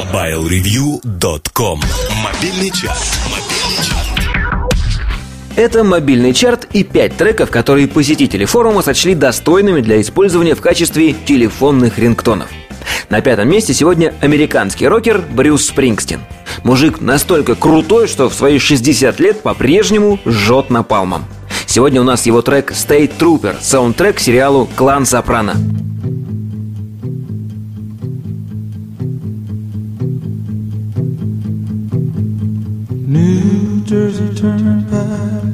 MobileReview.com Мобильный час. Это мобильный чарт и пять треков, которые посетители форума сочли достойными для использования в качестве телефонных рингтонов. На пятом месте сегодня американский рокер Брюс Спрингстин. Мужик настолько крутой, что в свои 60 лет по-прежнему жжет напалмом. Сегодня у нас его трек State Trooper, саундтрек к сериалу «Клан Сопрано». Jersey Turnpike,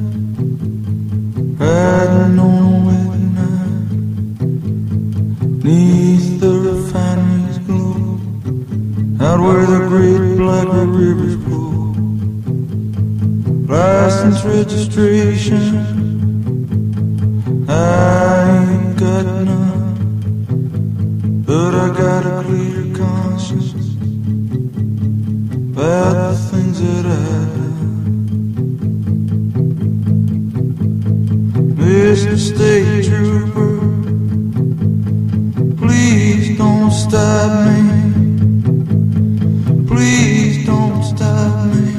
riding on a wet night. Neath the refinery's glow, out where the great black rivers flow. License registration, I ain't got none, but I got a clear conscience about the things that I've Mr. State Trooper, please don't stop me. Please don't stop me.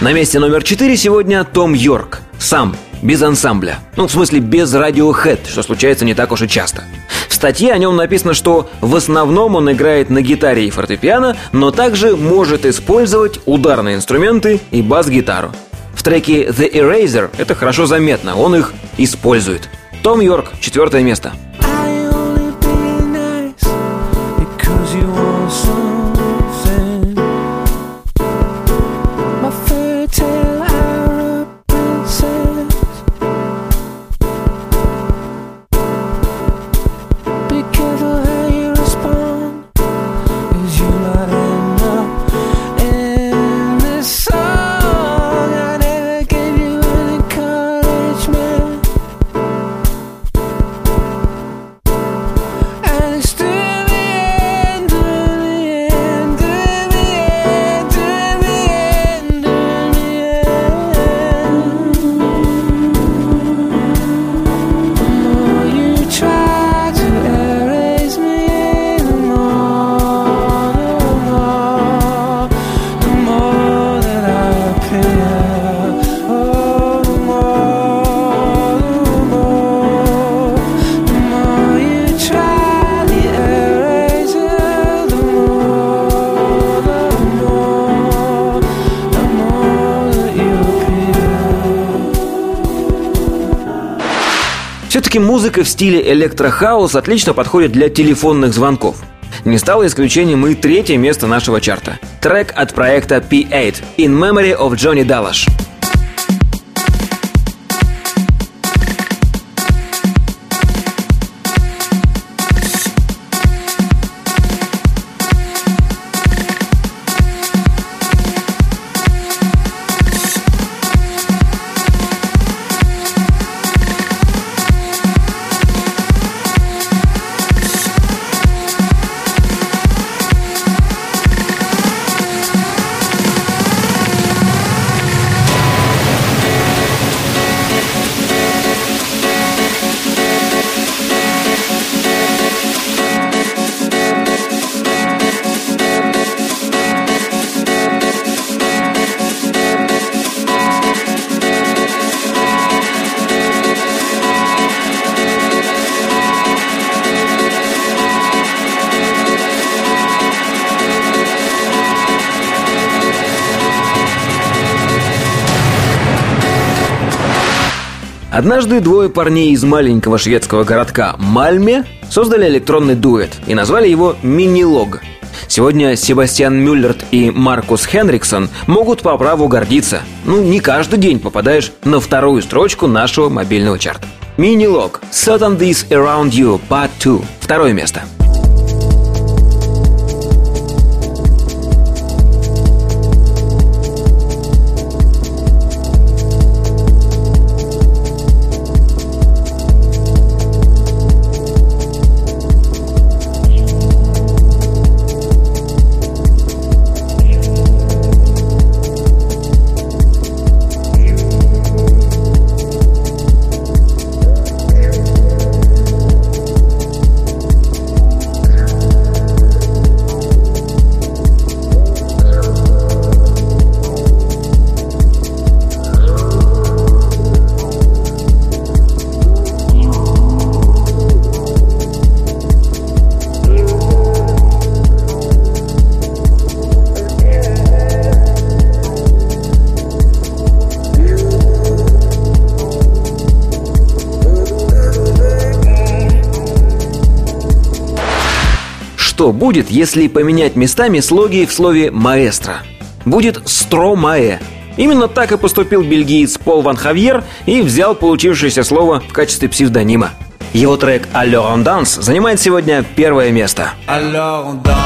На месте номер 4 сегодня Том Йорк. Сам, без ансамбля. Ну, в смысле, без Radiohead, что случается не так уж и часто. В статье о нем написано, что в основном он играет на гитаре и фортепиано, но также может использовать ударные инструменты и бас-гитару. Треке The Eraser это хорошо заметно, он их использует. Том Йорк, четвертое место. Все-таки музыка в стиле электрохаус отлично подходит для телефонных звонков. Не стало исключением и третье место нашего чарта. Трек от проекта P8 «In Memory of Johnny Dallash». Однажды двое парней из маленького шведского городка Мальме создали электронный дуэт и назвали его «Мини-лог». Сегодня Себастьян Мюллерт и Маркус Хенриксон могут по праву гордиться. Ну, не каждый день попадаешь на вторую строчку нашего мобильного чарта. Мини-лог «Certain This Around You Part 2» Второе место. Что будет, если поменять местами слоги в слове «маэстро». Будет «стромае». Именно так и поступил бельгиец Пол Ван Хавьер и взял получившееся слово в качестве псевдонима. Его трек «Alors on dance» занимает сегодня первое место. Alors on danse.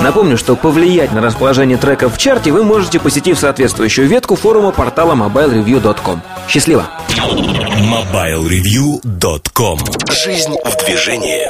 Напомню, что повлиять на расположение треков в чарте вы можете, посетив соответствующую ветку форума портала mobilereview.com. Счастливо! MobileReview.com Жизнь в движении